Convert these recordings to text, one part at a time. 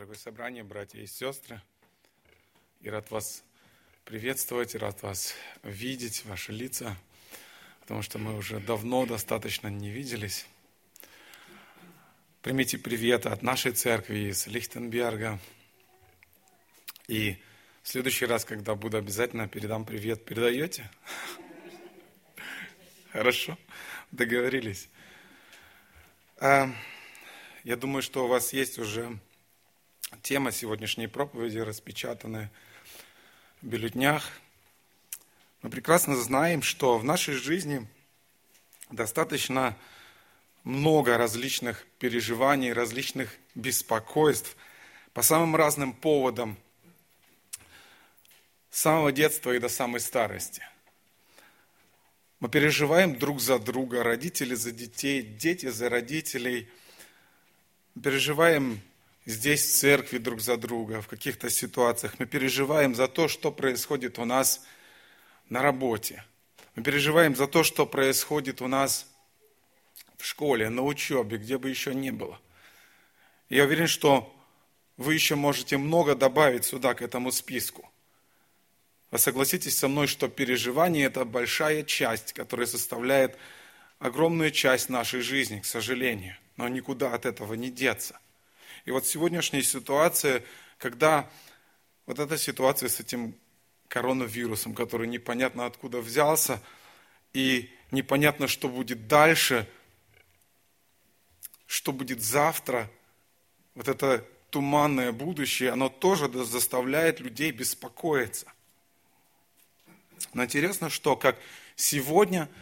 дорогое собрание, братья и сестры. И рад вас приветствовать, и рад вас видеть, ваши лица, потому что мы уже давно достаточно не виделись. Примите привет от нашей церкви из Лихтенберга. И в следующий раз, когда буду, обязательно передам привет. Передаете? Хорошо, договорились. А, я думаю, что у вас есть уже тема сегодняшней проповеди, распечатанная в бюллетнях. Мы прекрасно знаем, что в нашей жизни достаточно много различных переживаний, различных беспокойств по самым разным поводам с самого детства и до самой старости. Мы переживаем друг за друга, родители за детей, дети за родителей – переживаем здесь, в церкви, друг за друга, в каких-то ситуациях. Мы переживаем за то, что происходит у нас на работе. Мы переживаем за то, что происходит у нас в школе, на учебе, где бы еще ни было. я уверен, что вы еще можете много добавить сюда, к этому списку. Вы согласитесь со мной, что переживание – это большая часть, которая составляет огромную часть нашей жизни, к сожалению – но никуда от этого не деться. И вот сегодняшняя ситуация, когда вот эта ситуация с этим коронавирусом, который непонятно откуда взялся, и непонятно, что будет дальше, что будет завтра, вот это туманное будущее, оно тоже заставляет людей беспокоиться. Но интересно, что как сегодня –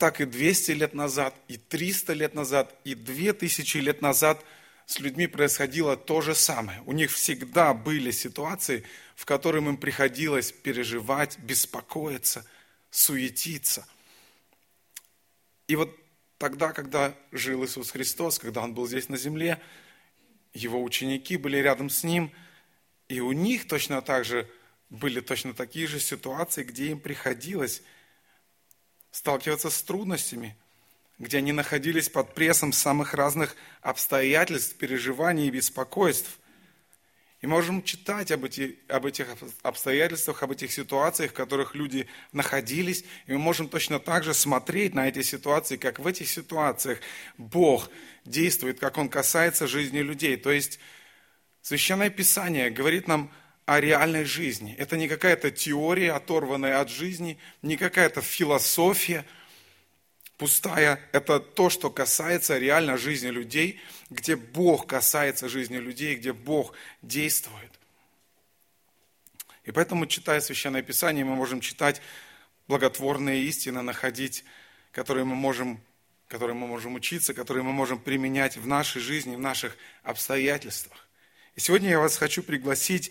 так и 200 лет назад, и 300 лет назад, и 2000 лет назад с людьми происходило то же самое. У них всегда были ситуации, в которых им приходилось переживать, беспокоиться, суетиться. И вот тогда, когда жил Иисус Христос, когда Он был здесь на земле, Его ученики были рядом с Ним, и у них точно так же были точно такие же ситуации, где им приходилось сталкиваться с трудностями, где они находились под прессом самых разных обстоятельств, переживаний и беспокойств. И можем читать об, эти, об этих обстоятельствах, об этих ситуациях, в которых люди находились. И мы можем точно так же смотреть на эти ситуации, как в этих ситуациях Бог действует, как Он касается жизни людей. То есть Священное Писание говорит нам о реальной жизни. Это не какая-то теория, оторванная от жизни, не какая-то философия пустая. Это то, что касается реально жизни людей, где Бог касается жизни людей, где Бог действует. И поэтому, читая Священное Писание, мы можем читать благотворные истины, находить, которые мы можем которые мы можем учиться, которые мы можем применять в нашей жизни, в наших обстоятельствах. И сегодня я вас хочу пригласить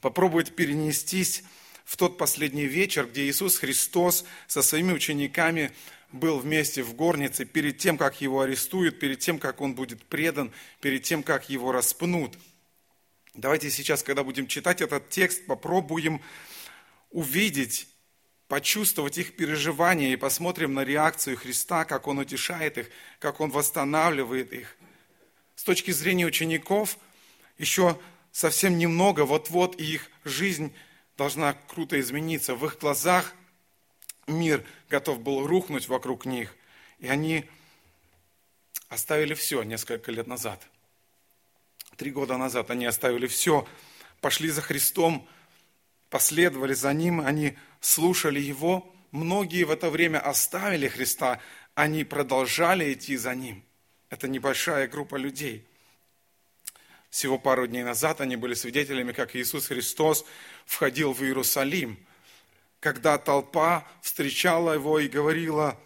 попробовать перенестись в тот последний вечер, где Иисус Христос со своими учениками был вместе в горнице перед тем, как его арестуют, перед тем, как он будет предан, перед тем, как его распнут. Давайте сейчас, когда будем читать этот текст, попробуем увидеть, почувствовать их переживания и посмотрим на реакцию Христа, как Он утешает их, как Он восстанавливает их. С точки зрения учеников, еще совсем немного, вот-вот их жизнь должна круто измениться. В их глазах мир готов был рухнуть вокруг них. И они оставили все несколько лет назад. Три года назад они оставили все, пошли за Христом, последовали за Ним, они слушали Его. Многие в это время оставили Христа, они продолжали идти за Ним. Это небольшая группа людей – всего пару дней назад они были свидетелями, как Иисус Христос входил в Иерусалим, когда толпа встречала его и говорила,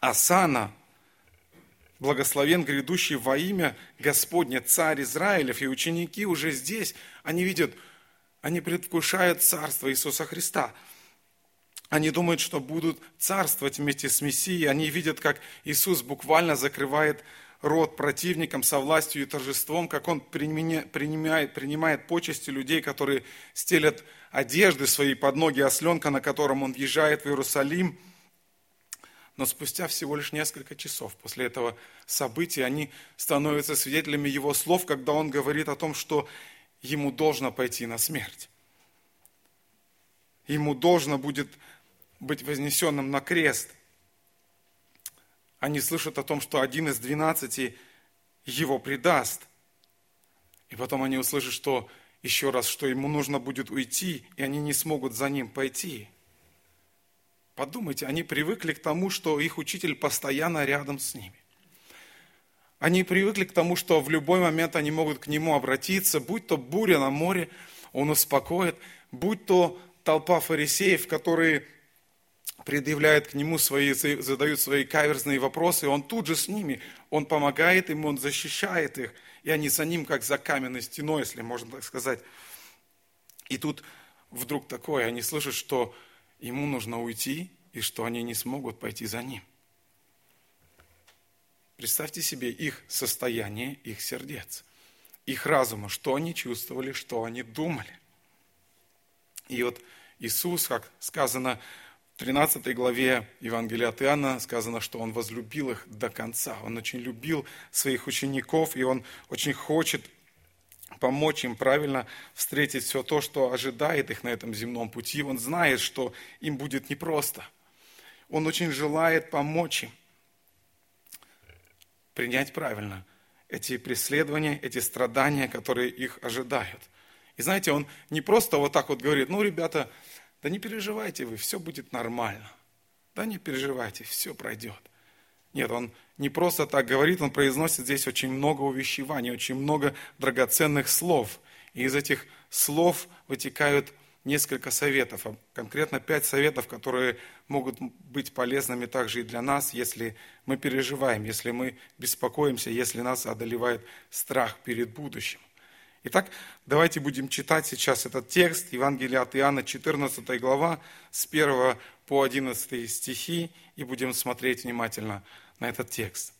«Асана, благословен грядущий во имя Господне, царь Израилев». И ученики уже здесь, они видят, они предвкушают царство Иисуса Христа. Они думают, что будут царствовать вместе с Мессией. Они видят, как Иисус буквально закрывает род противникам со властью и торжеством, как он принимает, принимает почести людей, которые стелят одежды свои под ноги осленка, на котором он въезжает в Иерусалим. Но спустя всего лишь несколько часов после этого события они становятся свидетелями его слов, когда он говорит о том, что ему должно пойти на смерть. Ему должно будет быть вознесенным на крест. Они слышат о том, что один из двенадцати его предаст. И потом они услышат, что еще раз, что ему нужно будет уйти, и они не смогут за ним пойти. Подумайте, они привыкли к тому, что их учитель постоянно рядом с ними. Они привыкли к тому, что в любой момент они могут к нему обратиться, будь то буря на море, он успокоит, будь то толпа фарисеев, которые предъявляют к нему свои, задают свои каверзные вопросы, он тут же с ними, он помогает им, он защищает их, и они за ним, как за каменной стеной, если можно так сказать. И тут вдруг такое, они слышат, что ему нужно уйти, и что они не смогут пойти за ним. Представьте себе их состояние, их сердец, их разума, что они чувствовали, что они думали. И вот Иисус, как сказано 13 главе Евангелия от Иоанна, сказано, что Он возлюбил их до конца. Он очень любил своих учеников, и Он очень хочет помочь им правильно встретить все то, что ожидает их на этом земном пути. Он знает, что им будет непросто. Он очень желает помочь им принять правильно эти преследования, эти страдания, которые их ожидают. И знаете, он не просто вот так вот говорит, ну, ребята, да не переживайте вы, все будет нормально. Да не переживайте, все пройдет. Нет, он не просто так говорит, он произносит здесь очень много увещеваний, очень много драгоценных слов. И из этих слов вытекают несколько советов, а конкретно пять советов, которые могут быть полезными также и для нас, если мы переживаем, если мы беспокоимся, если нас одолевает страх перед будущим. Итак, давайте будем читать сейчас этот текст, Евангелие от Иоанна, 14 глава, с 1 по 11 стихи, и будем смотреть внимательно на этот текст.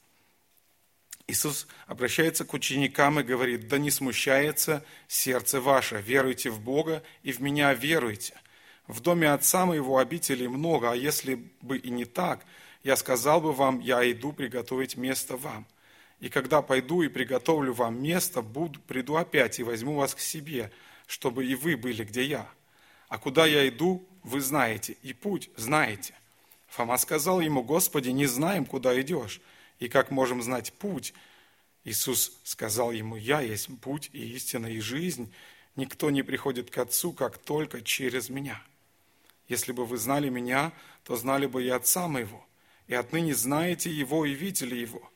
Иисус обращается к ученикам и говорит, да не смущается сердце ваше, веруйте в Бога и в меня веруйте. В доме Отца моего обителей много, а если бы и не так, я сказал бы вам, я иду приготовить место вам. И когда пойду и приготовлю вам место, буду, приду опять и возьму вас к себе, чтобы и вы были, где я. А куда я иду, вы знаете, и путь знаете. Фома сказал ему, Господи, не знаем, куда идешь и как можем знать путь? Иисус сказал ему, «Я есть путь и истина и жизнь. Никто не приходит к Отцу, как только через Меня. Если бы вы знали Меня, то знали бы и Отца Моего, и отныне знаете Его и видели Его».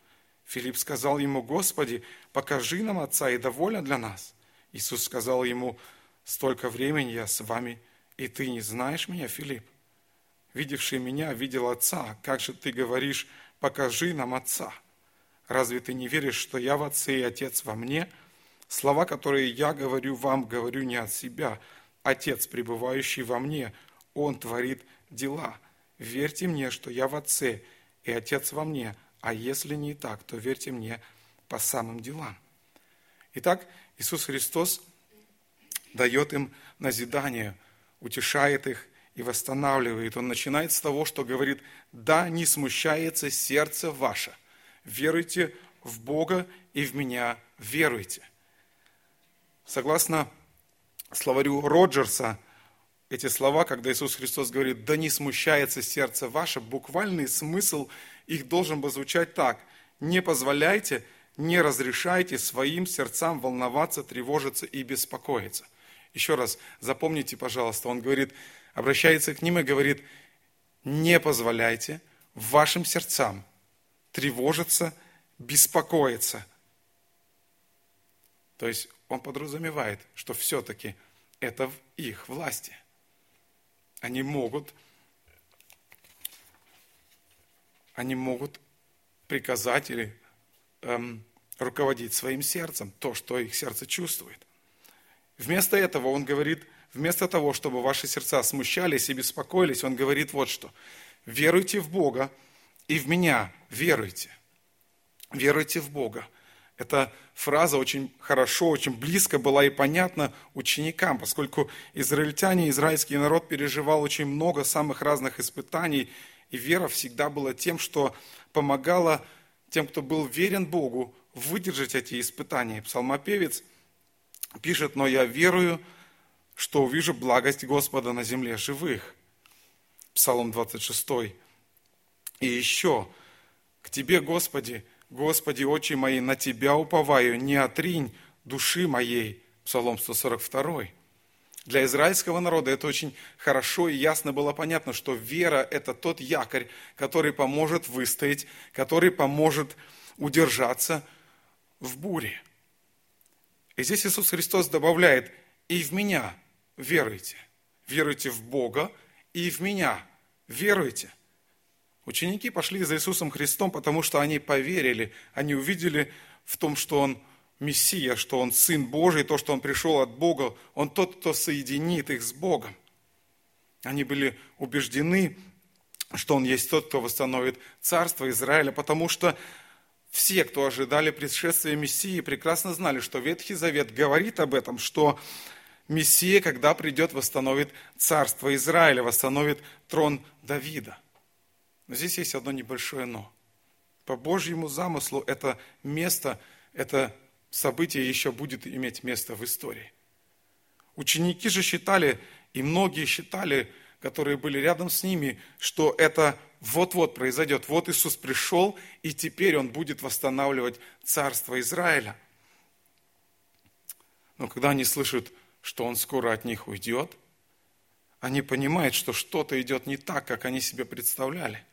Филипп сказал ему, «Господи, покажи нам Отца, и довольно для нас». Иисус сказал ему, «Столько времени я с вами, и ты не знаешь Меня, Филипп? Видевший Меня видел Отца, как же ты говоришь, покажи нам Отца. Разве ты не веришь, что я в Отце и Отец во мне? Слова, которые я говорю вам, говорю не от себя. Отец, пребывающий во мне, Он творит дела. Верьте мне, что я в Отце и Отец во мне, а если не так, то верьте мне по самым делам. Итак, Иисус Христос дает им назидание, утешает их и восстанавливает. Он начинает с того, что говорит, да, не смущается сердце ваше. Веруйте в Бога и в меня веруйте. Согласно словарю Роджерса, эти слова, когда Иисус Христос говорит, да не смущается сердце ваше, буквальный смысл их должен бы звучать так. Не позволяйте, не разрешайте своим сердцам волноваться, тревожиться и беспокоиться. Еще раз запомните, пожалуйста, он говорит, обращается к ним и говорит, не позволяйте вашим сердцам тревожиться, беспокоиться. То есть он подразумевает, что все-таки это в их власти. Они могут, они могут приказать или эм, руководить своим сердцем, то, что их сердце чувствует. Вместо этого он говорит, Вместо того, чтобы ваши сердца смущались и беспокоились, он говорит вот что. Веруйте в Бога и в меня веруйте. Веруйте в Бога. Эта фраза очень хорошо, очень близко была и понятна ученикам, поскольку израильтяне, израильский народ переживал очень много самых разных испытаний, И вера всегда была тем, что помогала тем, кто был верен Богу, выдержать эти испытания. Псалмопевец пишет, но я верую, что увижу благость Господа на земле живых. Псалом 26. И еще, к Тебе, Господи, Господи, очи мои, на Тебя уповаю, не отринь души моей. Псалом 142. Для израильского народа это очень хорошо и ясно было понятно, что вера – это тот якорь, который поможет выстоять, который поможет удержаться в буре. И здесь Иисус Христос добавляет, и в меня веруйте. Веруйте в Бога и в меня веруйте. Ученики пошли за Иисусом Христом, потому что они поверили, они увидели в том, что Он Мессия, что Он Сын Божий, то, что Он пришел от Бога, Он тот, кто соединит их с Богом. Они были убеждены, что Он есть тот, кто восстановит царство Израиля, потому что все, кто ожидали пришествия Мессии, прекрасно знали, что Ветхий Завет говорит об этом, что Мессия, когда придет, восстановит царство Израиля, восстановит трон Давида. Но здесь есть одно небольшое «но». По Божьему замыслу это место, это событие еще будет иметь место в истории. Ученики же считали, и многие считали, которые были рядом с ними, что это вот-вот произойдет. Вот Иисус пришел, и теперь Он будет восстанавливать царство Израиля. Но когда они слышат, что Он скоро от них уйдет, они понимают, что что-то идет не так, как они себе представляли.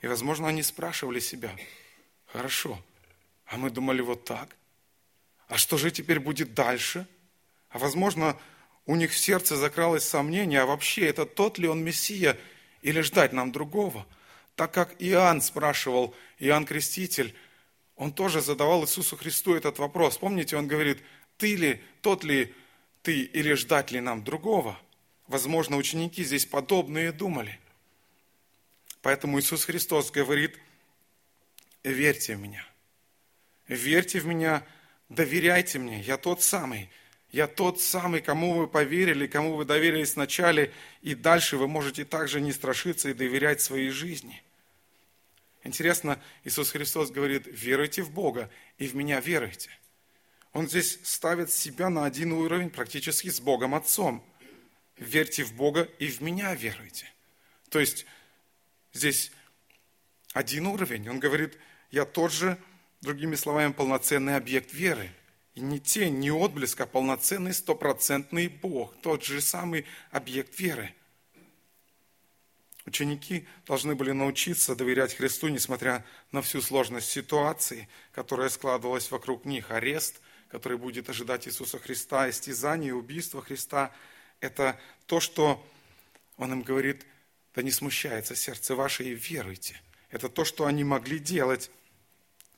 И, возможно, они спрашивали себя, хорошо, а мы думали вот так. А что же теперь будет дальше? А возможно, у них в сердце закралось сомнение, а вообще это тот ли он Мессия или ждать нам другого? Так как Иоанн спрашивал, Иоанн Креститель, он тоже задавал Иисусу Христу этот вопрос. Помните, он говорит, ты ли, тот ли ты или ждать ли нам другого? Возможно, ученики здесь подобные думали. Поэтому Иисус Христос говорит, верьте в меня верьте в меня, доверяйте мне, я тот самый. Я тот самый, кому вы поверили, кому вы доверились вначале, и дальше вы можете также не страшиться и доверять своей жизни. Интересно, Иисус Христос говорит, веруйте в Бога и в меня веруйте. Он здесь ставит себя на один уровень практически с Богом Отцом. Верьте в Бога и в меня веруйте. То есть здесь один уровень. Он говорит, я тот же другими словами, полноценный объект веры. И не тень, не отблеск, а полноценный стопроцентный Бог, тот же самый объект веры. Ученики должны были научиться доверять Христу, несмотря на всю сложность ситуации, которая складывалась вокруг них. Арест, который будет ожидать Иисуса Христа, истязание, убийство Христа – это то, что Он им говорит, да не смущается сердце ваше и веруйте. Это то, что они могли делать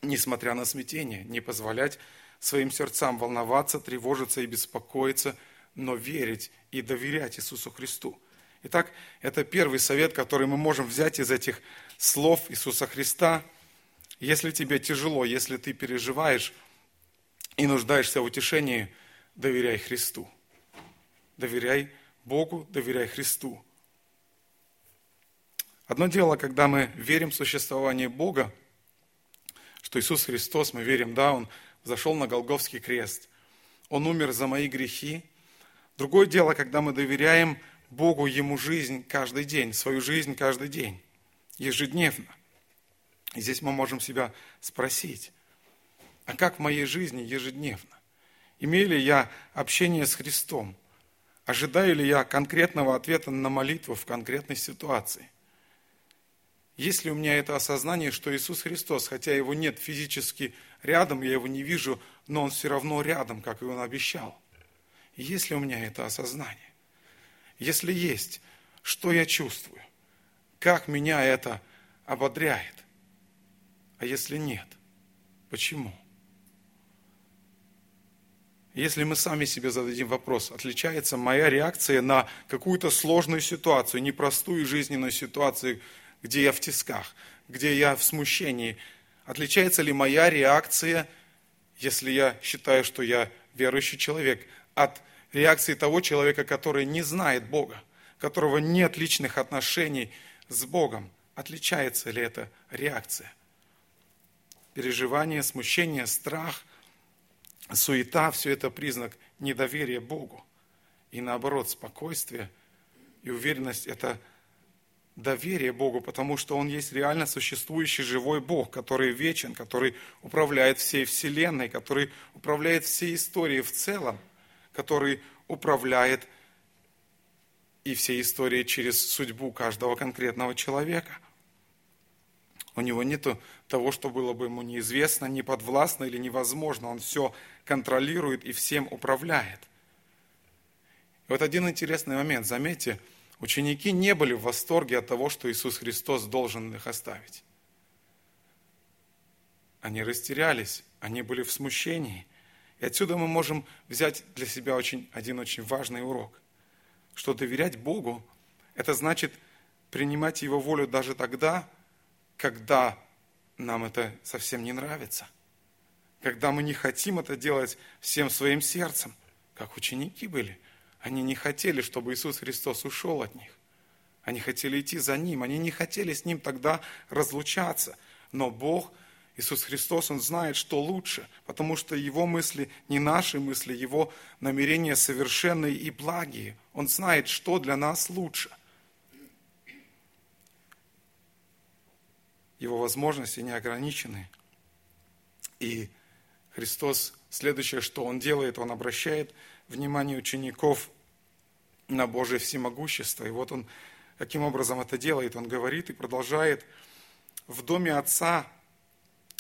несмотря на смятение, не позволять своим сердцам волноваться, тревожиться и беспокоиться, но верить и доверять Иисусу Христу. Итак, это первый совет, который мы можем взять из этих слов Иисуса Христа. Если тебе тяжело, если ты переживаешь и нуждаешься в утешении, доверяй Христу. Доверяй Богу, доверяй Христу. Одно дело, когда мы верим в существование Бога, что Иисус Христос, мы верим, да, Он зашел на Голговский крест. Он умер за мои грехи. Другое дело, когда мы доверяем Богу Ему жизнь каждый день, свою жизнь каждый день, ежедневно. И здесь мы можем себя спросить, а как в моей жизни ежедневно? Имею ли я общение с Христом? Ожидаю ли я конкретного ответа на молитву в конкретной ситуации? Есть ли у меня это осознание, что Иисус Христос, хотя его нет физически рядом, я его не вижу, но он все равно рядом, как и он обещал? Есть ли у меня это осознание? Если есть, что я чувствую? Как меня это ободряет? А если нет, почему? Если мы сами себе зададим вопрос, отличается моя реакция на какую-то сложную ситуацию, непростую жизненную ситуацию, где я в тисках, где я в смущении. Отличается ли моя реакция, если я считаю, что я верующий человек, от реакции того человека, который не знает Бога, которого нет личных отношений с Богом. Отличается ли эта реакция? Переживание, смущение, страх, суета – все это признак недоверия Богу. И наоборот, спокойствие и уверенность – это доверие Богу, потому что Он есть реально существующий живой Бог, который вечен, который управляет всей Вселенной, который управляет всей историей в целом, который управляет и всей историей через судьбу каждого конкретного человека. У него нет того, что было бы ему неизвестно, неподвластно или невозможно. Он все контролирует и всем управляет. И вот один интересный момент. Заметьте, Ученики не были в восторге от того, что Иисус Христос должен их оставить. Они растерялись, они были в смущении. И отсюда мы можем взять для себя очень, один очень важный урок, что доверять Богу – это значит принимать Его волю даже тогда, когда нам это совсем не нравится, когда мы не хотим это делать всем своим сердцем, как ученики были – они не хотели, чтобы Иисус Христос ушел от них. Они хотели идти за Ним. Они не хотели с Ним тогда разлучаться. Но Бог, Иисус Христос, Он знает, что лучше, потому что Его мысли не наши мысли, Его намерения совершенные и благие. Он знает, что для нас лучше. Его возможности не ограничены. И Христос, следующее, что Он делает, Он обращает внимание учеников на Божье всемогущество. И вот он каким образом это делает. Он говорит и продолжает. В доме Отца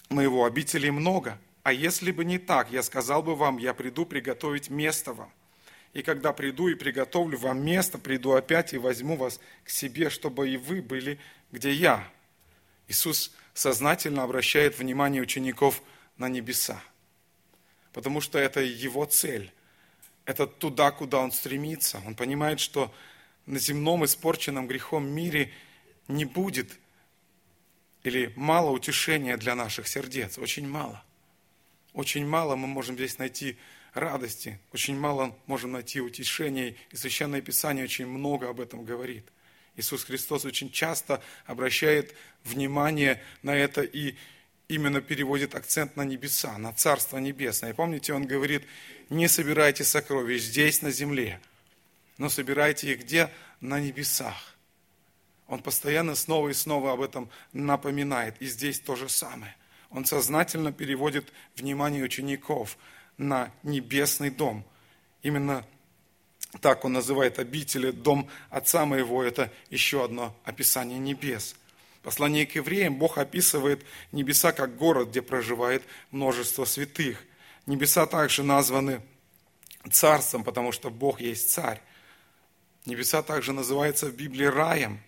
моего обителей много, а если бы не так, я сказал бы вам, я приду приготовить место вам. И когда приду и приготовлю вам место, приду опять и возьму вас к себе, чтобы и вы были, где я. Иисус сознательно обращает внимание учеников на небеса, потому что это его цель это туда, куда он стремится. Он понимает, что на земном испорченном грехом мире не будет или мало утешения для наших сердец, очень мало. Очень мало мы можем здесь найти радости, очень мало можем найти утешения, и Священное Писание очень много об этом говорит. Иисус Христос очень часто обращает внимание на это и именно переводит акцент на небеса, на Царство Небесное. Помните, он говорит, не собирайте сокровищ здесь, на земле, но собирайте их где? На небесах. Он постоянно снова и снова об этом напоминает. И здесь то же самое. Он сознательно переводит внимание учеников на небесный дом. Именно так он называет обители, дом отца моего, это еще одно описание небес – Послание к евреям Бог описывает небеса как город, где проживает множество святых. Небеса также названы царством, потому что Бог есть царь. Небеса также называются в Библии раем.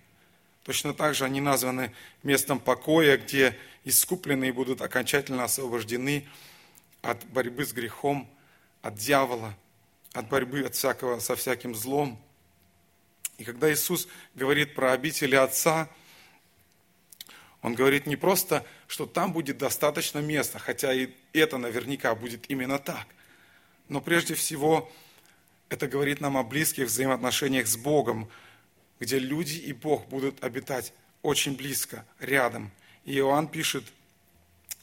Точно так же они названы местом покоя, где искупленные будут окончательно освобождены от борьбы с грехом, от дьявола, от борьбы от всякого, со всяким злом. И когда Иисус говорит про обители Отца – он говорит не просто, что там будет достаточно места, хотя и это наверняка будет именно так. Но прежде всего это говорит нам о близких взаимоотношениях с Богом, где люди и Бог будут обитать очень близко, рядом. И Иоанн пишет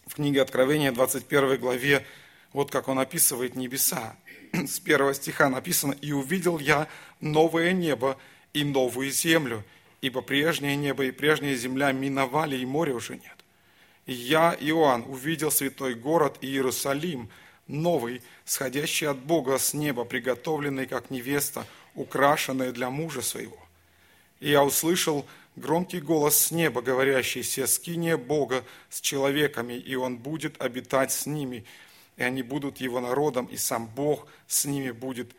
в книге Откровения, 21 главе, вот как он описывает небеса. С первого стиха написано, «И увидел я новое небо и новую землю, ибо прежнее небо и прежняя земля миновали, и моря уже нет. И я, Иоанн, увидел святой город Иерусалим, новый, сходящий от Бога с неба, приготовленный как невеста, украшенная для мужа своего. И я услышал громкий голос с неба, говорящий, «Се скиния Бога с человеками, и Он будет обитать с ними, и они будут Его народом, и сам Бог с ними будет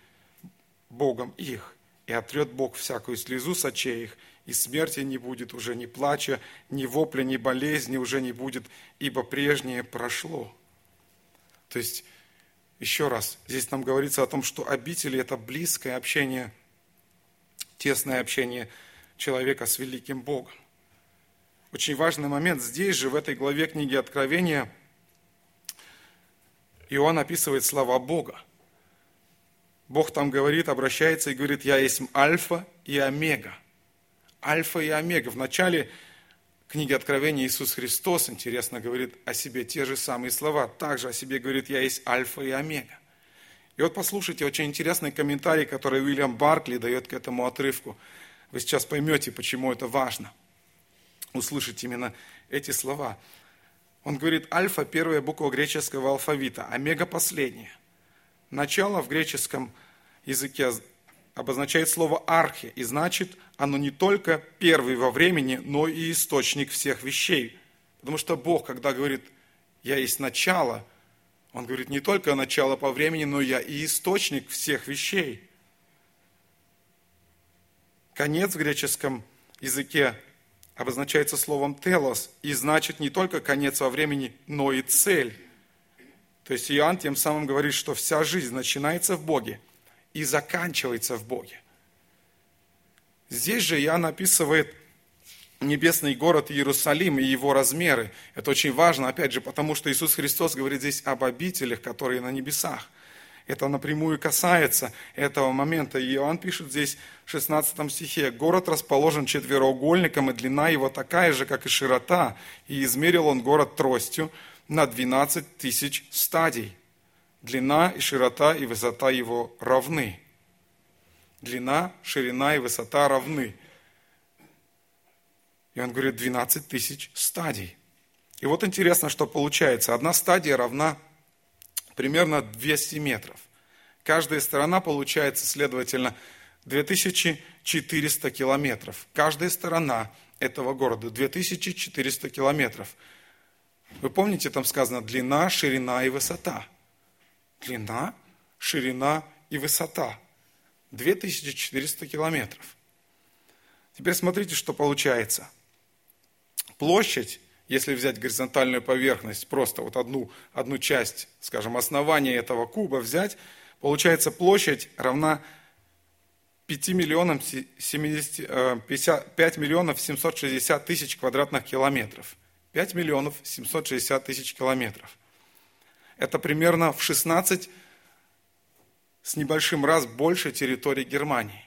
Богом их. И отрет Бог всякую слезу с очей их, и смерти не будет, уже ни плача, ни вопля, ни болезни уже не будет, ибо прежнее прошло. То есть, еще раз, здесь нам говорится о том, что обители – это близкое общение, тесное общение человека с великим Богом. Очень важный момент здесь же, в этой главе книги Откровения, Иоанн описывает слова Бога. Бог там говорит, обращается и говорит, «Я есть Альфа и Омега, Альфа и Омега. В начале книги Откровения Иисус Христос, интересно, говорит о себе те же самые слова. Также о себе говорит, я есть Альфа и Омега. И вот послушайте очень интересный комментарий, который Уильям Баркли дает к этому отрывку. Вы сейчас поймете, почему это важно. Услышать именно эти слова. Он говорит, альфа – первая буква греческого алфавита, омега – последняя. Начало в греческом языке обозначает слово архи, и значит, оно не только первый во времени, но и источник всех вещей. Потому что Бог, когда говорит, я есть начало, Он говорит не только начало по времени, но я и источник всех вещей. Конец в греческом языке обозначается словом «телос» и значит не только конец во времени, но и цель. То есть Иоанн тем самым говорит, что вся жизнь начинается в Боге – и заканчивается в Боге. Здесь же Иоанн описывает небесный город Иерусалим и его размеры. Это очень важно, опять же, потому что Иисус Христос говорит здесь об обителях, которые на небесах. Это напрямую касается этого момента. И Иоанн пишет здесь в 16 стихе, «Город расположен четвероугольником, и длина его такая же, как и широта, и измерил он город тростью на 12 тысяч стадий». Длина и широта и высота его равны. Длина, ширина и высота равны. И он говорит 12 тысяч стадий. И вот интересно, что получается. Одна стадия равна примерно 200 метров. Каждая сторона получается, следовательно, 2400 километров. Каждая сторона этого города 2400 километров. Вы помните, там сказано длина, ширина и высота – длина, ширина и высота. 2400 километров. Теперь смотрите, что получается. Площадь, если взять горизонтальную поверхность, просто вот одну, одну часть, скажем, основания этого куба взять, получается площадь равна 5 миллионам 70, 50, 5 миллионов 760 тысяч квадратных километров. 5 миллионов 760 тысяч километров это примерно в 16 с небольшим раз больше территории Германии.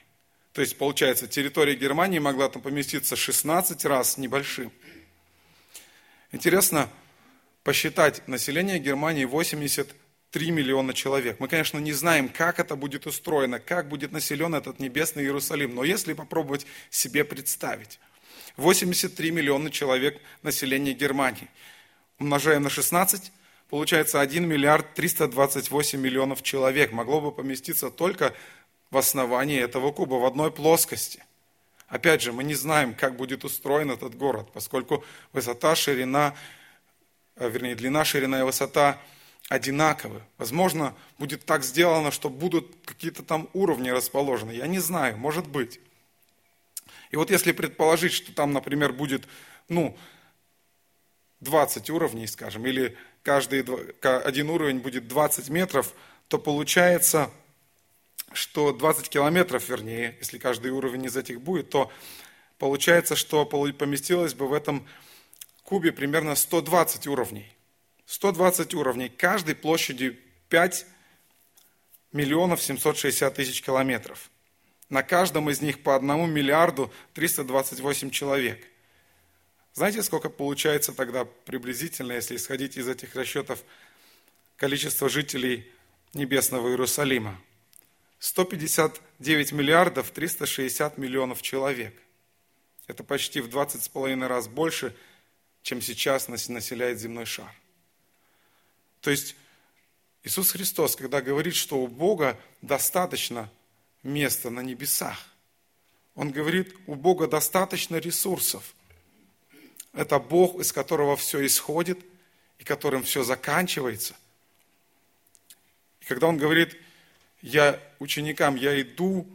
То есть, получается, территория Германии могла там поместиться 16 раз небольшим. Интересно посчитать, население Германии 83 миллиона человек. Мы, конечно, не знаем, как это будет устроено, как будет населен этот небесный Иерусалим, но если попробовать себе представить, 83 миллиона человек населения Германии, умножаем на 16, получается 1 миллиард 328 миллионов человек могло бы поместиться только в основании этого куба, в одной плоскости. Опять же, мы не знаем, как будет устроен этот город, поскольку высота, ширина, э, вернее, длина, ширина и высота одинаковы. Возможно, будет так сделано, что будут какие-то там уровни расположены. Я не знаю, может быть. И вот если предположить, что там, например, будет, ну, 20 уровней, скажем, или каждый один уровень будет 20 метров, то получается, что 20 километров, вернее, если каждый уровень из этих будет, то получается, что поместилось бы в этом кубе примерно 120 уровней. 120 уровней, каждой площадью 5 миллионов 760 тысяч километров. На каждом из них по 1 миллиарду 328 человек – знаете, сколько получается тогда приблизительно, если исходить из этих расчетов, количество жителей небесного Иерусалима? 159 миллиардов 360 миллионов человек. Это почти в 20 с половиной раз больше, чем сейчас населяет земной шар. То есть Иисус Христос, когда говорит, что у Бога достаточно места на небесах, Он говорит, у Бога достаточно ресурсов – это Бог, из которого все исходит и которым все заканчивается. И когда Он говорит, я ученикам, я иду,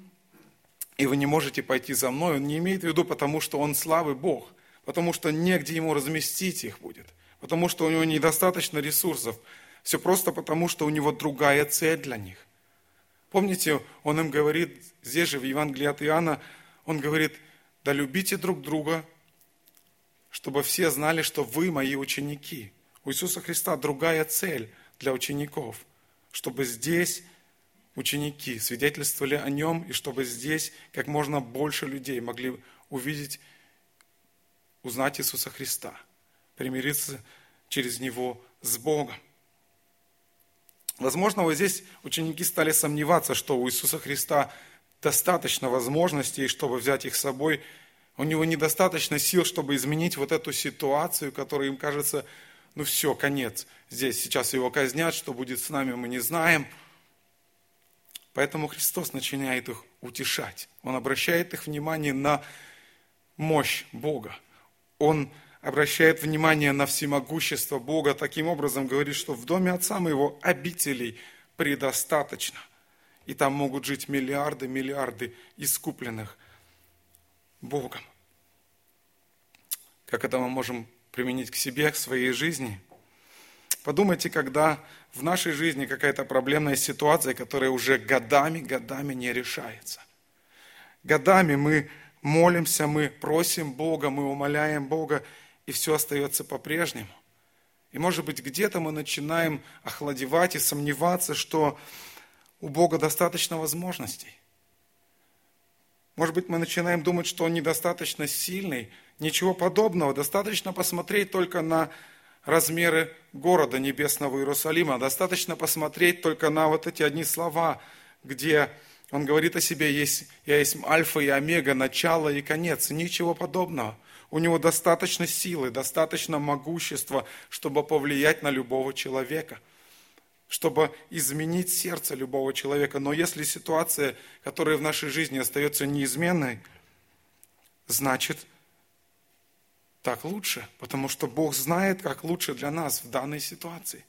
и вы не можете пойти за мной, Он не имеет в виду, потому что Он славый Бог, потому что негде Ему разместить их будет, потому что у Него недостаточно ресурсов, все просто потому, что у Него другая цель для них. Помните, Он им говорит, здесь же в Евангелии от Иоанна, Он говорит, да любите друг друга, чтобы все знали, что вы мои ученики. У Иисуса Христа другая цель для учеников, чтобы здесь ученики свидетельствовали о нем, и чтобы здесь как можно больше людей могли увидеть, узнать Иисуса Христа, примириться через Него с Богом. Возможно, вот здесь ученики стали сомневаться, что у Иисуса Христа достаточно возможностей, чтобы взять их с собой. У него недостаточно сил, чтобы изменить вот эту ситуацию, которая им кажется, ну все, конец. Здесь сейчас его казнят, что будет с нами, мы не знаем. Поэтому Христос начинает их утешать. Он обращает их внимание на мощь Бога. Он обращает внимание на всемогущество Бога, таким образом говорит, что в доме Отца моего обителей предостаточно. И там могут жить миллиарды, миллиарды искупленных Богом. Как это мы можем применить к себе, к своей жизни? Подумайте, когда в нашей жизни какая-то проблемная ситуация, которая уже годами, годами не решается. Годами мы молимся, мы просим Бога, мы умоляем Бога, и все остается по-прежнему. И может быть где-то мы начинаем охладевать и сомневаться, что у Бога достаточно возможностей. Может быть, мы начинаем думать, что Он недостаточно сильный. Ничего подобного. Достаточно посмотреть только на размеры города небесного Иерусалима. Достаточно посмотреть только на вот эти одни слова, где он говорит о себе, есть, я есть альфа и омега, начало и конец. Ничего подобного. У него достаточно силы, достаточно могущества, чтобы повлиять на любого человека, чтобы изменить сердце любого человека. Но если ситуация, которая в нашей жизни остается неизменной, значит, так лучше, потому что Бог знает, как лучше для нас в данной ситуации.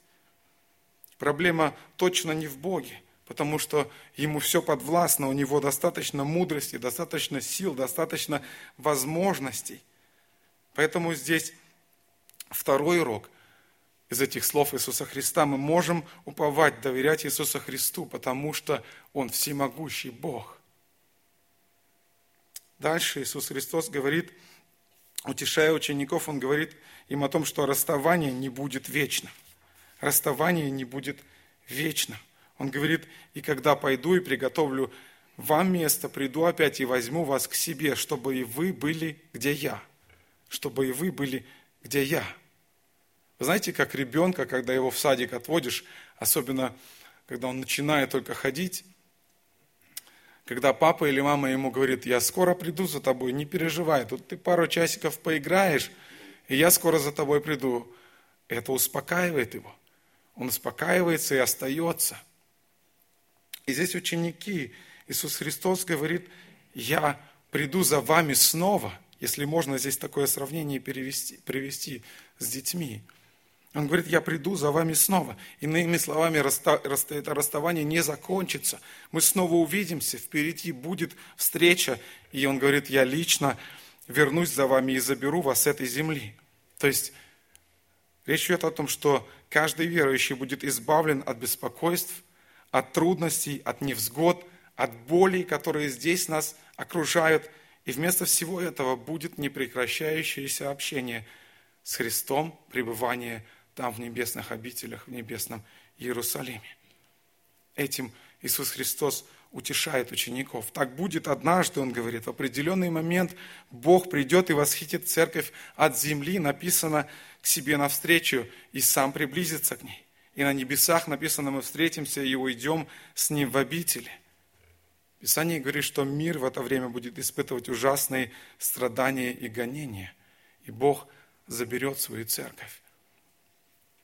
Проблема точно не в Боге, потому что ему все подвластно, у него достаточно мудрости, достаточно сил, достаточно возможностей – Поэтому здесь второй урок из этих слов Иисуса Христа. Мы можем уповать, доверять Иисусу Христу, потому что Он всемогущий Бог. Дальше Иисус Христос говорит, утешая учеников, Он говорит им о том, что расставание не будет вечным. Расставание не будет вечным. Он говорит, и когда пойду и приготовлю вам место, приду опять и возьму вас к себе, чтобы и вы были, где я чтобы и вы были, где я. Знаете, как ребенка, когда его в садик отводишь, особенно когда он начинает только ходить, когда папа или мама ему говорит, я скоро приду за тобой, не переживай, тут ты пару часиков поиграешь, и я скоро за тобой приду. Это успокаивает его. Он успокаивается и остается. И здесь ученики, Иисус Христос говорит, я приду за вами снова – если можно здесь такое сравнение перевести, привести с детьми. Он говорит, я приду за вами снова. Иными словами, это расставание не закончится. Мы снова увидимся, впереди будет встреча. И он говорит, я лично вернусь за вами и заберу вас с этой земли. То есть речь идет о том, что каждый верующий будет избавлен от беспокойств, от трудностей, от невзгод, от болей, которые здесь нас окружают – и вместо всего этого будет непрекращающееся общение с Христом, пребывание там в небесных обителях, в небесном Иерусалиме. Этим Иисус Христос утешает учеников. Так будет однажды, он говорит, в определенный момент Бог придет и восхитит церковь от земли, написано к себе навстречу, и сам приблизится к ней. И на небесах написано, мы встретимся и уйдем с ним в обители. Писание говорит, что мир в это время будет испытывать ужасные страдания и гонения, и Бог заберет свою церковь.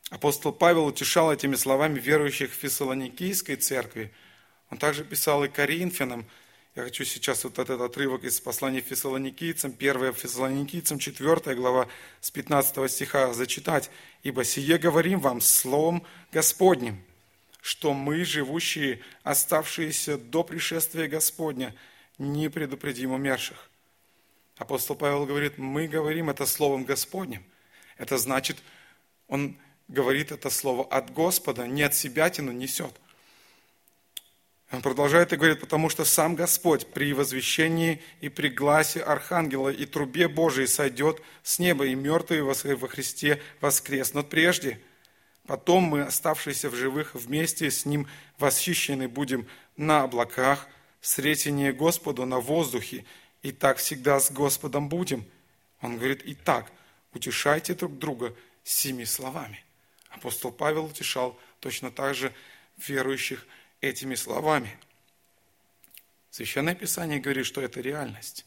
Апостол Павел утешал этими словами верующих в Фессалоникийской церкви. Он также писал и Коринфянам. Я хочу сейчас вот этот отрывок из послания Фессалоникийцам, 1 Фессалоникийцам, 4 глава, с 15 стиха зачитать. «Ибо сие говорим вам словом Господним, что мы, живущие, оставшиеся до пришествия Господня, не предупредим умерших. Апостол Павел говорит, мы говорим это словом Господним. Это значит, он говорит это слово от Господа, не от себя тяну несет. Он продолжает и говорит, потому что сам Господь при возвещении и при гласе Архангела и трубе Божией сойдет с неба, и мертвые во Христе воскреснут прежде – Потом мы, оставшиеся в живых, вместе с Ним восхищены будем на облаках, сретение Господу на воздухе, и так всегда с Господом будем. Он говорит, и так, утешайте друг друга семи словами. Апостол Павел утешал точно так же верующих этими словами. Священное Писание говорит, что это реальность.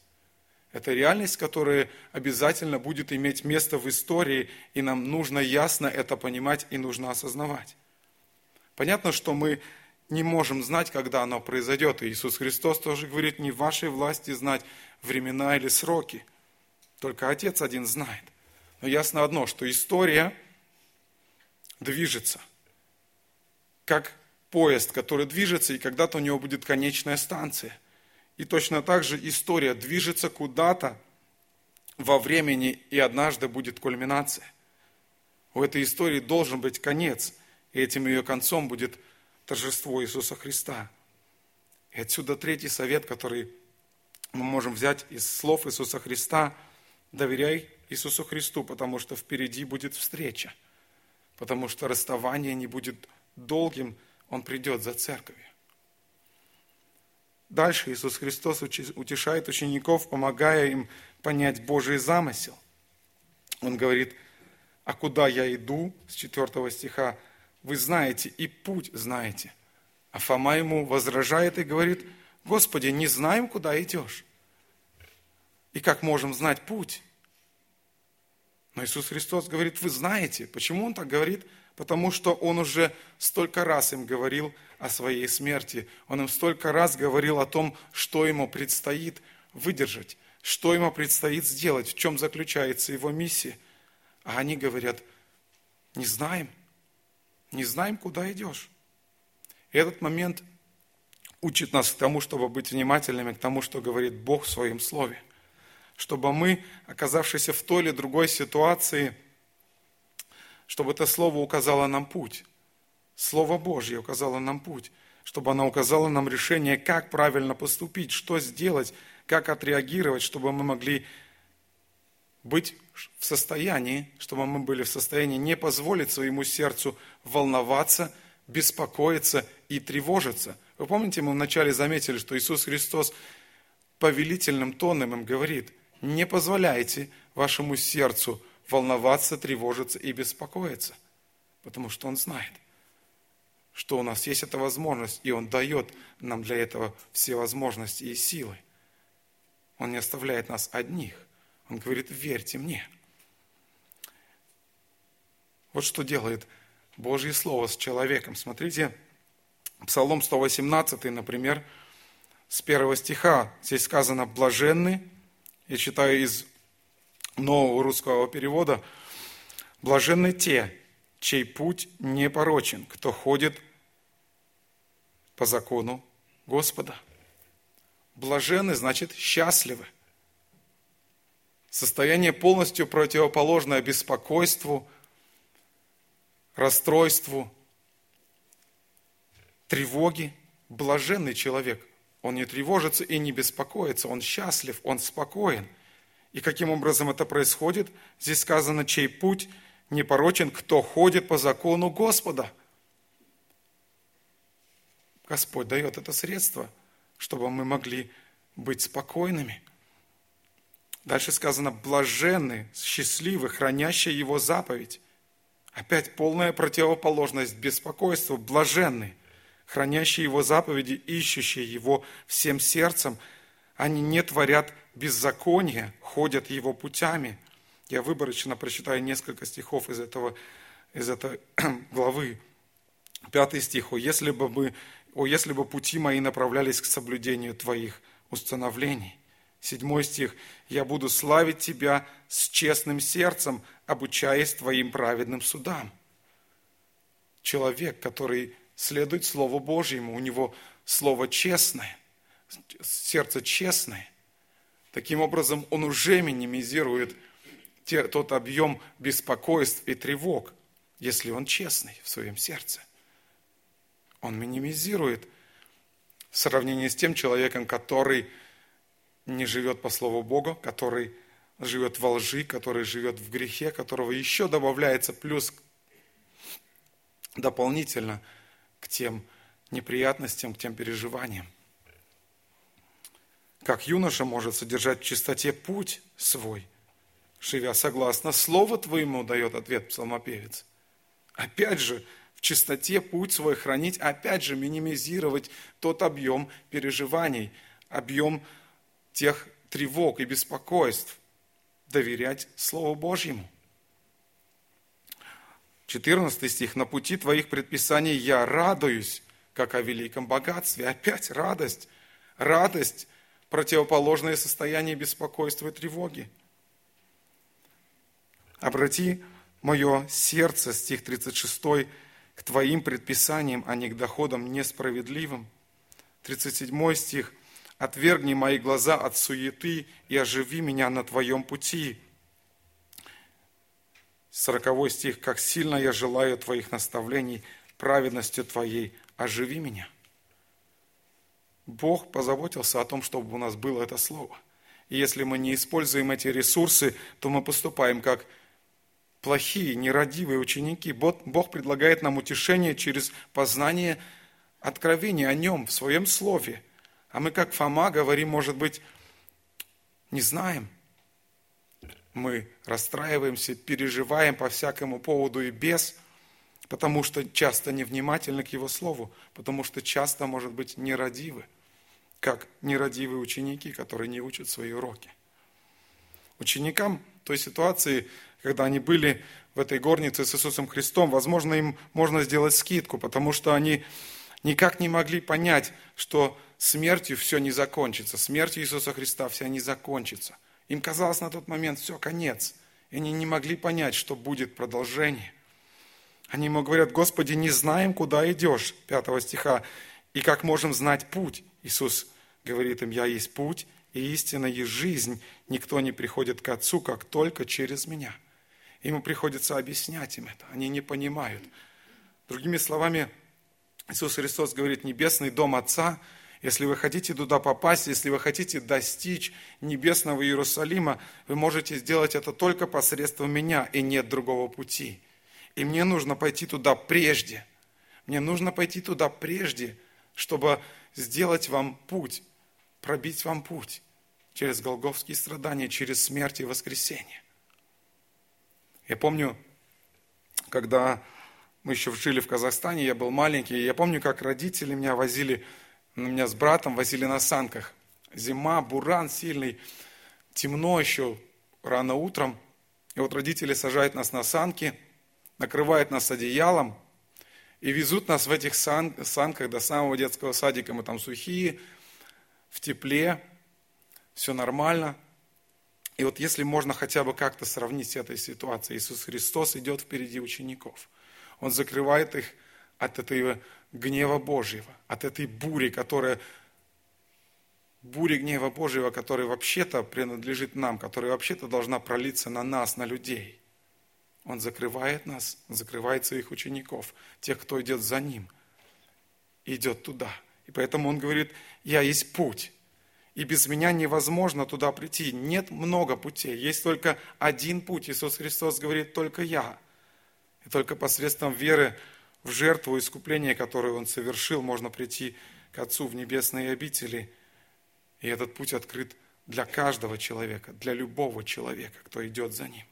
Это реальность, которая обязательно будет иметь место в истории, и нам нужно ясно это понимать и нужно осознавать. Понятно, что мы не можем знать, когда оно произойдет. И Иисус Христос тоже говорит, не в вашей власти знать времена или сроки. Только Отец один знает. Но ясно одно, что история движется, как поезд, который движется, и когда-то у него будет конечная станция. И точно так же история движется куда-то во времени, и однажды будет кульминация. У этой истории должен быть конец, и этим ее концом будет торжество Иисуса Христа. И отсюда третий совет, который мы можем взять из слов Иисуса Христа. Доверяй Иисусу Христу, потому что впереди будет встреча, потому что расставание не будет долгим, Он придет за церковью. Дальше Иисус Христос утешает учеников, помогая им понять Божий замысел. Он говорит, а куда я иду, с 4 стиха, вы знаете, и путь знаете. А Фома ему возражает и говорит, Господи, не знаем, куда идешь. И как можем знать путь? Но Иисус Христос говорит, вы знаете. Почему Он так говорит? Потому что Он уже столько раз им говорил о своей смерти. Он им столько раз говорил о том, что Ему предстоит выдержать, что Ему предстоит сделать, в чем заключается Его миссия. А они говорят, не знаем, не знаем, куда идешь. И этот момент учит нас к тому, чтобы быть внимательными к тому, что говорит Бог в Своем Слове. Чтобы мы, оказавшись в той или другой ситуации, чтобы это Слово указало нам путь. Слово Божье указало нам путь. Чтобы оно указало нам решение, как правильно поступить, что сделать, как отреагировать, чтобы мы могли быть в состоянии, чтобы мы были в состоянии не позволить своему сердцу волноваться, беспокоиться и тревожиться. Вы помните, мы вначале заметили, что Иисус Христос повелительным тоном им говорит, не позволяйте вашему сердцу волноваться, тревожиться и беспокоиться, потому что Он знает, что у нас есть эта возможность, и Он дает нам для этого все возможности и силы. Он не оставляет нас одних. Он говорит, верьте мне. Вот что делает Божье Слово с человеком. Смотрите, Псалом 118, например, с первого стиха. Здесь сказано «блаженны». Я читаю из нового русского перевода. «Блаженны те, чей путь не порочен, кто ходит по закону Господа». Блаженны значит счастливы – Состояние полностью противоположное беспокойству, расстройству, тревоге. Блаженный человек. Он не тревожится и не беспокоится, он счастлив, он спокоен. И каким образом это происходит? Здесь сказано, чей путь не порочен, кто ходит по закону Господа. Господь дает это средство, чтобы мы могли быть спокойными – Дальше сказано, блаженны, счастливы, хранящие его заповедь. Опять полная противоположность беспокойству, блаженны, хранящие его заповеди, ищущие его всем сердцем. Они не творят беззакония, ходят его путями. Я выборочно прочитаю несколько стихов из, этого, из этой главы. Пятый стих. «О, если бы, мы, о, если бы пути мои направлялись к соблюдению твоих установлений». Седьмой стих. «Я буду славить Тебя с честным сердцем, обучаясь Твоим праведным судам». Человек, который следует Слову Божьему, у него Слово честное, сердце честное. Таким образом, он уже минимизирует те, тот объем беспокойств и тревог, если он честный в своем сердце. Он минимизирует в сравнении с тем человеком, который не живет по Слову Бога, который живет во лжи, который живет в грехе, которого еще добавляется плюс дополнительно к тем неприятностям, к тем переживаниям. как юноша может содержать в чистоте путь свой, живя согласно Слову Твоему, дает ответ псалмопевец. Опять же, в чистоте путь свой хранить, опять же, минимизировать тот объем переживаний, объем тех тревог и беспокойств, доверять Слову Божьему. 14 стих. «На пути твоих предписаний я радуюсь, как о великом богатстве». Опять радость. Радость – противоположное состояние беспокойства и тревоги. Обрати мое сердце, стих 36, к твоим предписаниям, а не к доходам несправедливым. 37 стих. «Отвергни мои глаза от суеты и оживи меня на твоем пути». 40 стих, «Как сильно я желаю Твоих наставлений, праведностью Твоей, оживи меня». Бог позаботился о том, чтобы у нас было это слово. И если мы не используем эти ресурсы, то мы поступаем как плохие, нерадивые ученики. Бог предлагает нам утешение через познание откровения о Нем в Своем Слове. А мы, как Фома, говорим, может быть, не знаем – мы расстраиваемся, переживаем по всякому поводу и без, потому что часто невнимательны к Его Слову, потому что часто, может быть, нерадивы, как нерадивые ученики, которые не учат свои уроки. Ученикам той ситуации, когда они были в этой горнице с Иисусом Христом, возможно, им можно сделать скидку, потому что они никак не могли понять, что смертью все не закончится, смертью Иисуса Христа вся не закончится – им казалось на тот момент, все, конец. И они не могли понять, что будет продолжение. Они ему говорят, Господи, не знаем, куда идешь, 5 стиха, и как можем знать путь. Иисус говорит им, я есть путь, и истина, и жизнь. Никто не приходит к Отцу, как только через меня. Ему приходится объяснять им это. Они не понимают. Другими словами, Иисус Христос говорит, небесный дом Отца – если вы хотите туда попасть, если вы хотите достичь небесного Иерусалима, вы можете сделать это только посредством меня, и нет другого пути. И мне нужно пойти туда прежде. Мне нужно пойти туда прежде, чтобы сделать вам путь, пробить вам путь через голговские страдания, через смерть и воскресение. Я помню, когда мы еще жили в Казахстане, я был маленький, я помню, как родители меня возили меня с братом возили на санках. Зима, буран сильный, темно еще, рано утром. И вот родители сажают нас на санки, накрывают нас одеялом и везут нас в этих сан, санках до самого детского садика. Мы там сухие, в тепле, все нормально. И вот если можно хотя бы как-то сравнить с этой ситуацией, Иисус Христос идет впереди учеников. Он закрывает их от этой гнева Божьего, от этой бури, которая бури гнева Божьего, которая вообще-то принадлежит нам, которая вообще-то должна пролиться на нас, на людей. Он закрывает нас, закрывает своих учеников, тех, кто идет за ним, идет туда. И поэтому он говорит, я есть путь, и без меня невозможно туда прийти. Нет много путей, есть только один путь. Иисус Христос говорит, только я. И только посредством веры в жертву искупления, которую Он совершил, можно прийти к Отцу в небесные обители. И этот путь открыт для каждого человека, для любого человека, кто идет за Ним.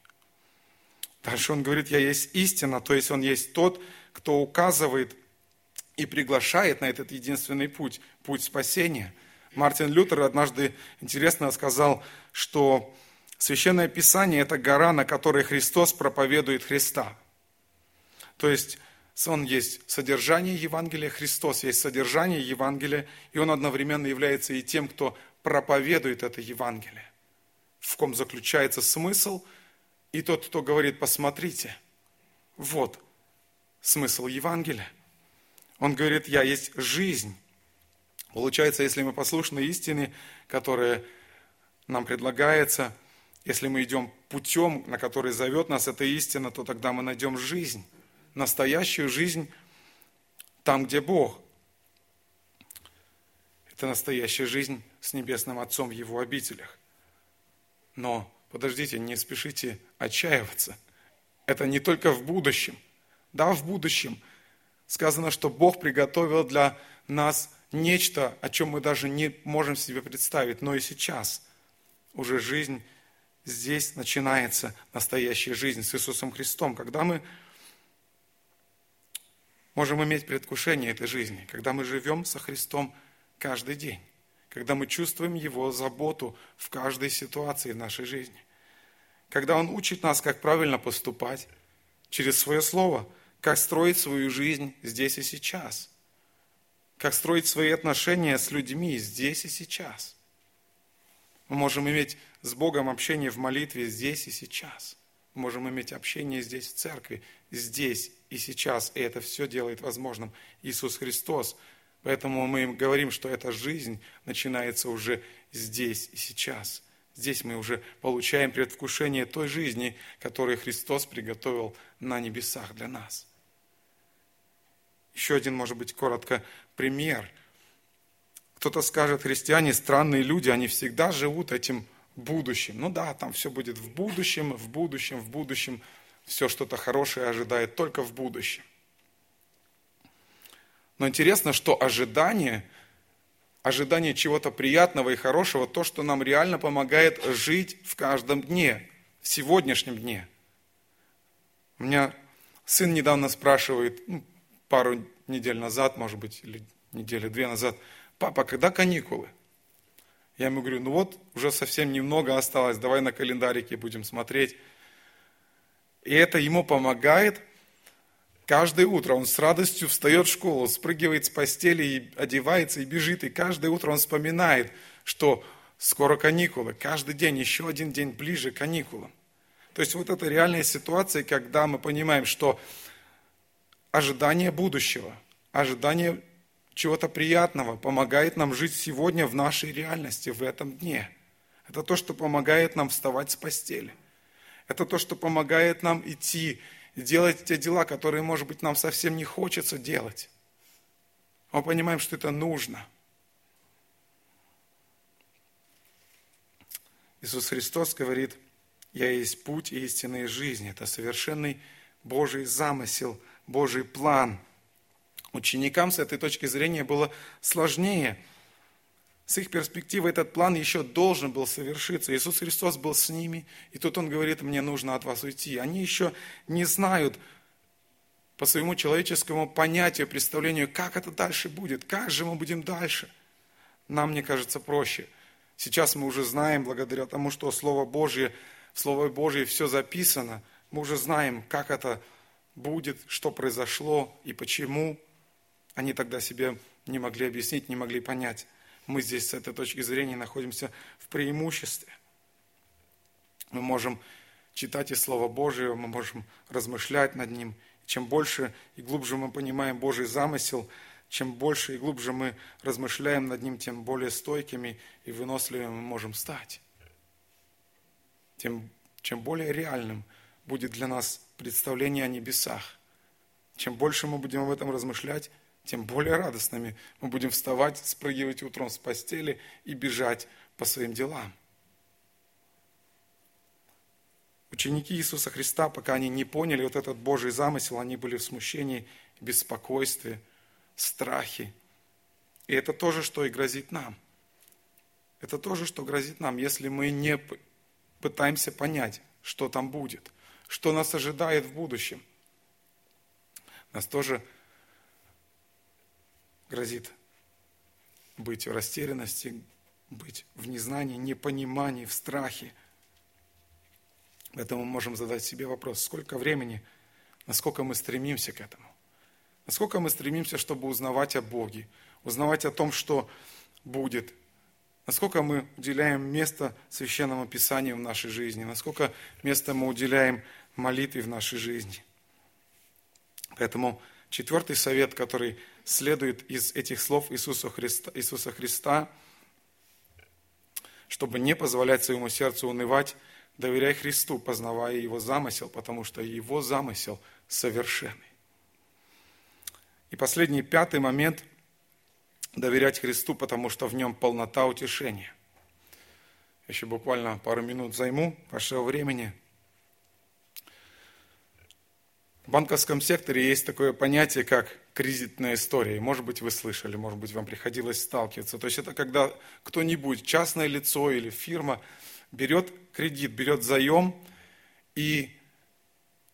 Дальше он говорит, я есть истина, то есть он есть тот, кто указывает и приглашает на этот единственный путь, путь спасения. Мартин Лютер однажды интересно сказал, что Священное Писание – это гора, на которой Христос проповедует Христа. То есть он есть содержание Евангелия, Христос есть содержание Евангелия, и Он одновременно является и тем, кто проповедует это Евангелие, в ком заключается смысл, и тот, кто говорит, посмотрите, вот смысл Евангелия. Он говорит, я есть жизнь. Получается, если мы послушны истине, которая нам предлагается, если мы идем путем, на который зовет нас эта истина, то тогда мы найдем жизнь настоящую жизнь там, где Бог. Это настоящая жизнь с Небесным Отцом в Его обителях. Но подождите, не спешите отчаиваться. Это не только в будущем. Да, в будущем. Сказано, что Бог приготовил для нас нечто, о чем мы даже не можем себе представить, но и сейчас уже жизнь здесь начинается, настоящая жизнь с Иисусом Христом, когда мы можем иметь предвкушение этой жизни, когда мы живем со Христом каждый день, когда мы чувствуем Его заботу в каждой ситуации нашей жизни, когда Он учит нас, как правильно поступать через Свое Слово, как строить свою жизнь здесь и сейчас, как строить свои отношения с людьми здесь и сейчас. Мы можем иметь с Богом общение в молитве здесь и сейчас. Мы можем иметь общение здесь в церкви, здесь и сейчас. И это все делает возможным Иисус Христос. Поэтому мы им говорим, что эта жизнь начинается уже здесь и сейчас. Здесь мы уже получаем предвкушение той жизни, которую Христос приготовил на небесах для нас. Еще один, может быть, коротко пример. Кто-то скажет, христиане странные люди, они всегда живут этим будущим. Ну да, там все будет в будущем, в будущем, в будущем. Все что-то хорошее ожидает только в будущем. Но интересно, что ожидание, ожидание чего-то приятного и хорошего, то, что нам реально помогает жить в каждом дне, в сегодняшнем дне. У меня сын недавно спрашивает, ну, пару недель назад, может быть, или недели две назад, папа, когда каникулы? Я ему говорю, ну вот, уже совсем немного осталось, давай на календарике будем смотреть. И это ему помогает каждое утро. Он с радостью встает в школу, спрыгивает с постели, и одевается и бежит. И каждое утро он вспоминает, что скоро каникулы, каждый день, еще один день ближе к каникулам. То есть вот это реальная ситуация, когда мы понимаем, что ожидание будущего, ожидание чего-то приятного, помогает нам жить сегодня в нашей реальности, в этом дне. Это то, что помогает нам вставать с постели. Это то, что помогает нам идти делать те дела, которые, может быть, нам совсем не хочется делать. Мы понимаем, что это нужно. Иисус Христос говорит, «Я есть путь и истинная жизнь». Это совершенный Божий замысел, Божий план – Ученикам с этой точки зрения было сложнее. С их перспективы этот план еще должен был совершиться. Иисус Христос был с ними, и тут Он говорит, мне нужно от вас уйти. Они еще не знают по своему человеческому понятию, представлению, как это дальше будет, как же мы будем дальше. Нам, мне кажется, проще. Сейчас мы уже знаем, благодаря тому, что Слово Божье, в Слово Божье все записано, мы уже знаем, как это будет, что произошло и почему – они тогда себе не могли объяснить, не могли понять. Мы здесь с этой точки зрения находимся в преимуществе. Мы можем читать из Слова Божьего, мы можем размышлять над ним. Чем больше и глубже мы понимаем Божий замысел, чем больше и глубже мы размышляем над ним, тем более стойкими и выносливыми мы можем стать. Тем, чем более реальным будет для нас представление о небесах. Чем больше мы будем об этом размышлять, тем более радостными мы будем вставать, спрыгивать утром с постели и бежать по своим делам. Ученики Иисуса Христа, пока они не поняли вот этот Божий замысел, они были в смущении, беспокойстве, страхе. И это тоже, что и грозит нам. Это тоже, что грозит нам, если мы не пытаемся понять, что там будет, что нас ожидает в будущем. Нас тоже грозит быть в растерянности, быть в незнании, непонимании, в страхе. Поэтому мы можем задать себе вопрос, сколько времени, насколько мы стремимся к этому. Насколько мы стремимся, чтобы узнавать о Боге, узнавать о том, что будет. Насколько мы уделяем место Священному Писанию в нашей жизни, насколько место мы уделяем молитве в нашей жизни. Поэтому четвертый совет, который следует из этих слов Иисуса Христа, Иисуса Христа, чтобы не позволять своему сердцу унывать, доверяй Христу, познавая Его замысел, потому что Его замысел совершенный. И последний, пятый момент – доверять Христу, потому что в нем полнота утешения. Еще буквально пару минут займу вашего времени. В банковском секторе есть такое понятие, как кредитная история. Может быть, вы слышали, может быть, вам приходилось сталкиваться. То есть это когда кто-нибудь, частное лицо или фирма, берет кредит, берет заем, и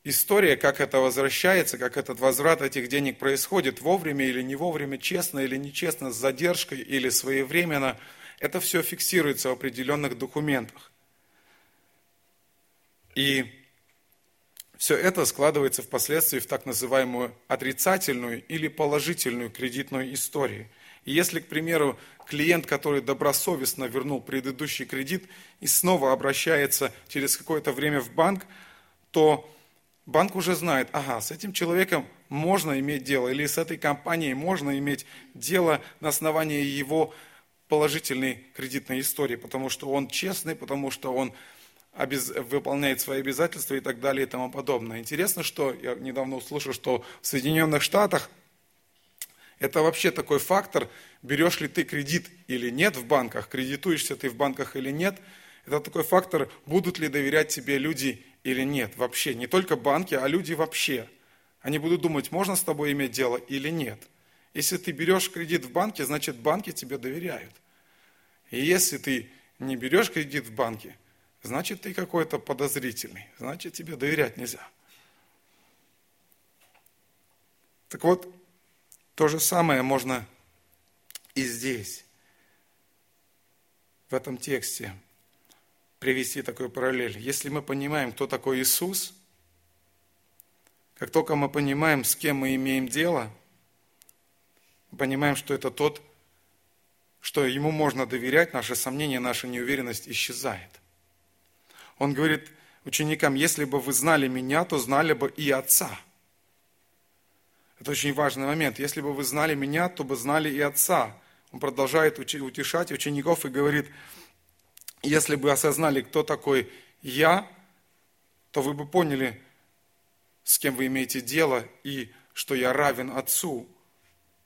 история, как это возвращается, как этот возврат этих денег происходит, вовремя или не вовремя, честно или нечестно, с задержкой или своевременно, это все фиксируется в определенных документах. И все это складывается впоследствии в так называемую отрицательную или положительную кредитную историю. И если, к примеру, клиент, который добросовестно вернул предыдущий кредит и снова обращается через какое-то время в банк, то банк уже знает, ага, с этим человеком можно иметь дело, или с этой компанией можно иметь дело на основании его положительной кредитной истории, потому что он честный, потому что он обез... выполняет свои обязательства и так далее и тому подобное. Интересно, что я недавно услышал, что в Соединенных Штатах это вообще такой фактор, берешь ли ты кредит или нет в банках, кредитуешься ты в банках или нет, это такой фактор, будут ли доверять тебе люди или нет вообще. Не только банки, а люди вообще. Они будут думать, можно с тобой иметь дело или нет. Если ты берешь кредит в банке, значит банки тебе доверяют. И если ты не берешь кредит в банке, значит ты какой-то подозрительный, значит тебе доверять нельзя. Так вот, то же самое можно и здесь, в этом тексте, привести такой параллель. Если мы понимаем, кто такой Иисус, как только мы понимаем, с кем мы имеем дело, понимаем, что это тот, что ему можно доверять, наше сомнение, наша неуверенность исчезает – он говорит ученикам, если бы вы знали меня, то знали бы и Отца. Это очень важный момент. Если бы вы знали меня, то бы знали и Отца. Он продолжает утешать учеников и говорит, если бы осознали, кто такой я, то вы бы поняли, с кем вы имеете дело, и что я равен Отцу.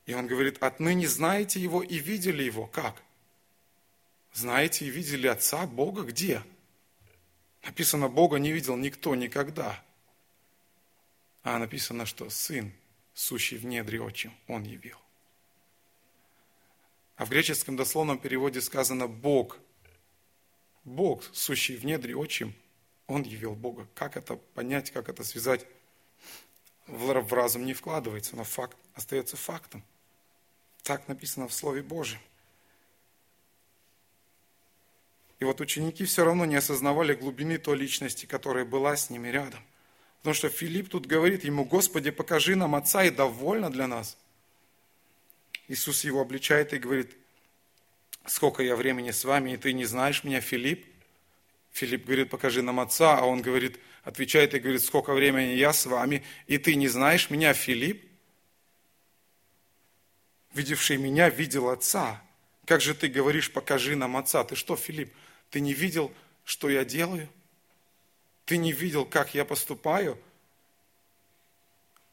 И он говорит, отныне знаете Его и видели Его. Как? Знаете и видели Отца, Бога где? Написано, Бога не видел никто никогда. А написано, что Сын, сущий в недре отчим, Он явил. А в греческом дословном переводе сказано Бог. Бог, сущий в недре отчим, Он явил Бога. Как это понять, как это связать? В разум не вкладывается, но факт остается фактом. Так написано в Слове Божьем. И вот ученики все равно не осознавали глубины той личности, которая была с ними рядом. Потому что Филипп тут говорит ему, Господи, покажи нам Отца, и довольно для нас. Иисус его обличает и говорит, сколько я времени с вами, и ты не знаешь меня, Филипп? Филипп говорит, покажи нам Отца, а он говорит, отвечает и говорит, сколько времени я с вами, и ты не знаешь меня, Филипп? Видевший меня, видел Отца. Как же ты говоришь, покажи нам Отца? Ты что, Филипп, ты не видел, что я делаю? Ты не видел, как я поступаю?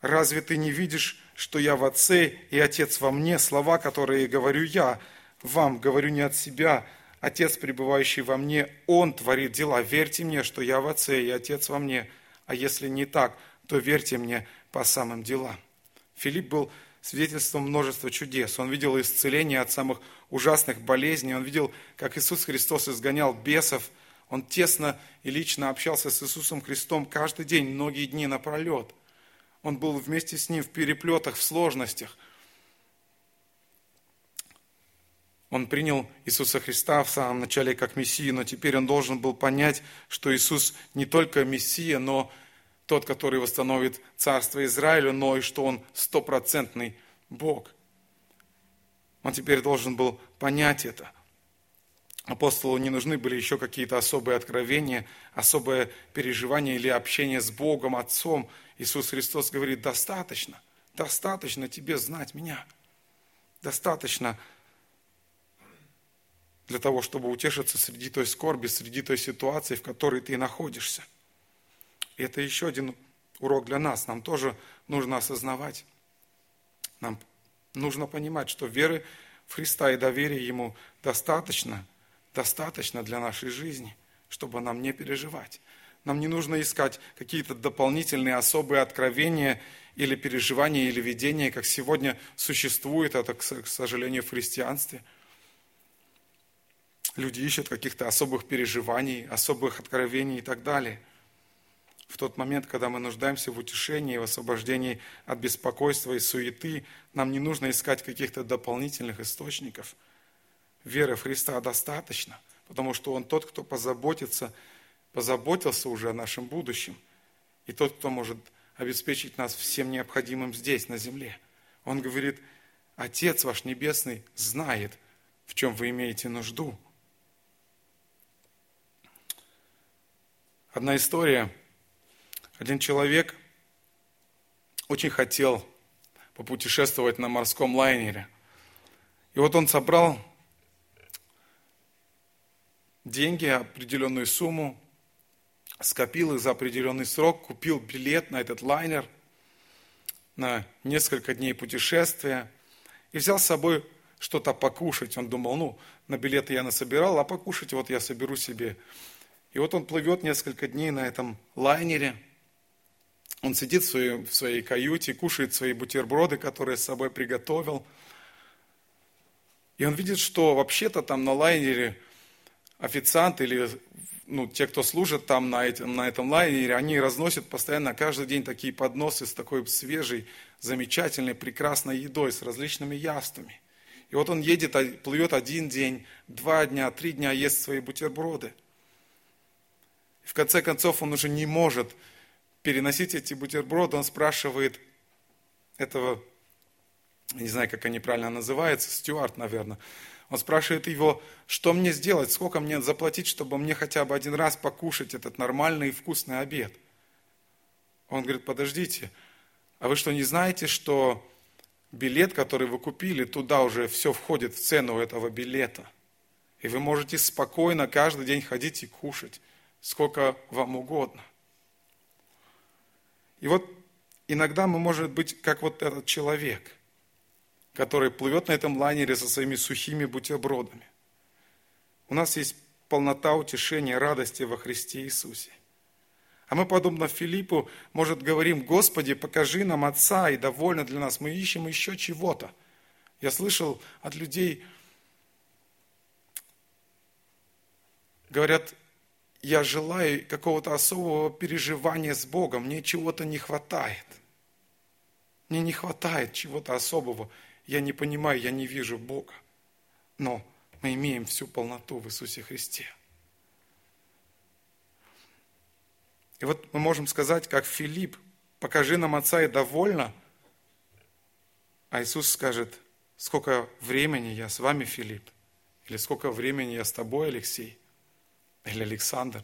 Разве ты не видишь, что я в Отце и Отец во мне? Слова, которые говорю я, вам говорю не от себя. Отец, пребывающий во мне, Он творит дела. Верьте мне, что я в Отце и Отец во мне. А если не так, то верьте мне по самым делам. Филипп был свидетельством множества чудес. Он видел исцеление от самых ужасных болезней. Он видел, как Иисус Христос изгонял бесов. Он тесно и лично общался с Иисусом Христом каждый день, многие дни напролет. Он был вместе с Ним в переплетах, в сложностях. Он принял Иисуса Христа в самом начале как Мессию, но теперь он должен был понять, что Иисус не только Мессия, но тот, который восстановит царство Израилю, но и что он стопроцентный Бог. Он теперь должен был понять это. Апостолу не нужны были еще какие-то особые откровения, особое переживание или общение с Богом, Отцом. Иисус Христос говорит, достаточно, достаточно тебе знать меня. Достаточно для того, чтобы утешиться среди той скорби, среди той ситуации, в которой ты находишься – и это еще один урок для нас. Нам тоже нужно осознавать, нам нужно понимать, что веры в Христа и доверия Ему достаточно, достаточно для нашей жизни, чтобы нам не переживать. Нам не нужно искать какие-то дополнительные особые откровения или переживания, или видения, как сегодня существует это, к сожалению, в христианстве. Люди ищут каких-то особых переживаний, особых откровений и так далее. В тот момент, когда мы нуждаемся в утешении, в освобождении от беспокойства и суеты, нам не нужно искать каких-то дополнительных источников. Веры в Христа достаточно, потому что Он тот, кто позаботится, позаботился уже о нашем будущем. И тот, кто может обеспечить нас всем необходимым здесь, на земле. Он говорит, Отец ваш Небесный знает, в чем вы имеете нужду. Одна история. Один человек очень хотел попутешествовать на морском лайнере. И вот он собрал деньги, определенную сумму, скопил их за определенный срок, купил билет на этот лайнер на несколько дней путешествия и взял с собой что-то покушать. Он думал, ну, на билеты я насобирал, а покушать вот я соберу себе. И вот он плывет несколько дней на этом лайнере. Он сидит в своей, в своей каюте, кушает свои бутерброды, которые с собой приготовил. И он видит, что вообще-то там на лайнере официант или ну, те, кто служит там на этом, на этом лайнере, они разносят постоянно каждый день такие подносы с такой свежей, замечательной, прекрасной едой, с различными яствами. И вот он едет, а, плывет один день, два дня, три дня, ест свои бутерброды. И в конце концов он уже не может переносить эти бутерброды. Он спрашивает этого, не знаю, как они правильно называются, стюард, наверное, он спрашивает его, что мне сделать, сколько мне заплатить, чтобы мне хотя бы один раз покушать этот нормальный и вкусный обед. Он говорит, подождите, а вы что, не знаете, что билет, который вы купили, туда уже все входит в цену этого билета? И вы можете спокойно каждый день ходить и кушать, сколько вам угодно. И вот иногда мы, может быть, как вот этот человек – который плывет на этом лайнере со своими сухими бутербродами. У нас есть полнота утешения, радости во Христе Иисусе. А мы, подобно Филиппу, может, говорим, Господи, покажи нам Отца, и довольно для нас. Мы ищем еще чего-то. Я слышал от людей, говорят, я желаю какого-то особого переживания с Богом, мне чего-то не хватает. Мне не хватает чего-то особого я не понимаю, я не вижу Бога. Но мы имеем всю полноту в Иисусе Христе. И вот мы можем сказать, как Филипп, покажи нам Отца и довольно. А Иисус скажет, сколько времени я с вами, Филипп, или сколько времени я с тобой, Алексей, или Александр,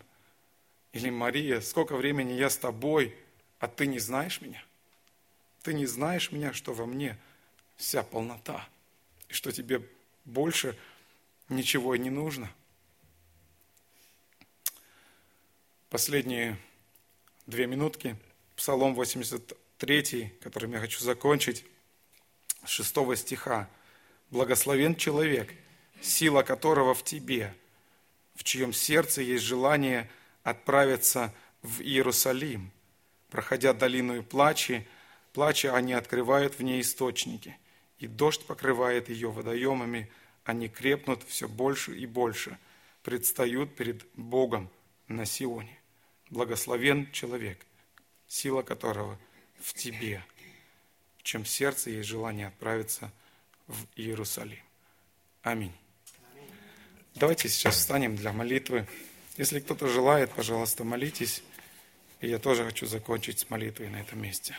или Мария, сколько времени я с тобой, а ты не знаешь меня? Ты не знаешь меня, что во мне – вся полнота, и что тебе больше ничего и не нужно. Последние две минутки. Псалом 83, которым я хочу закончить, с 6 стиха. «Благословен человек, сила которого в тебе, в чьем сердце есть желание отправиться в Иерусалим. Проходя долину и плачи, плача они открывают в ней источники и дождь покрывает ее водоемами, они крепнут все больше и больше, предстают перед Богом на Сионе. Благословен человек, сила которого в тебе, в чем сердце есть желание отправиться в Иерусалим. Аминь. Давайте сейчас встанем для молитвы. Если кто-то желает, пожалуйста, молитесь. И я тоже хочу закончить с молитвой на этом месте.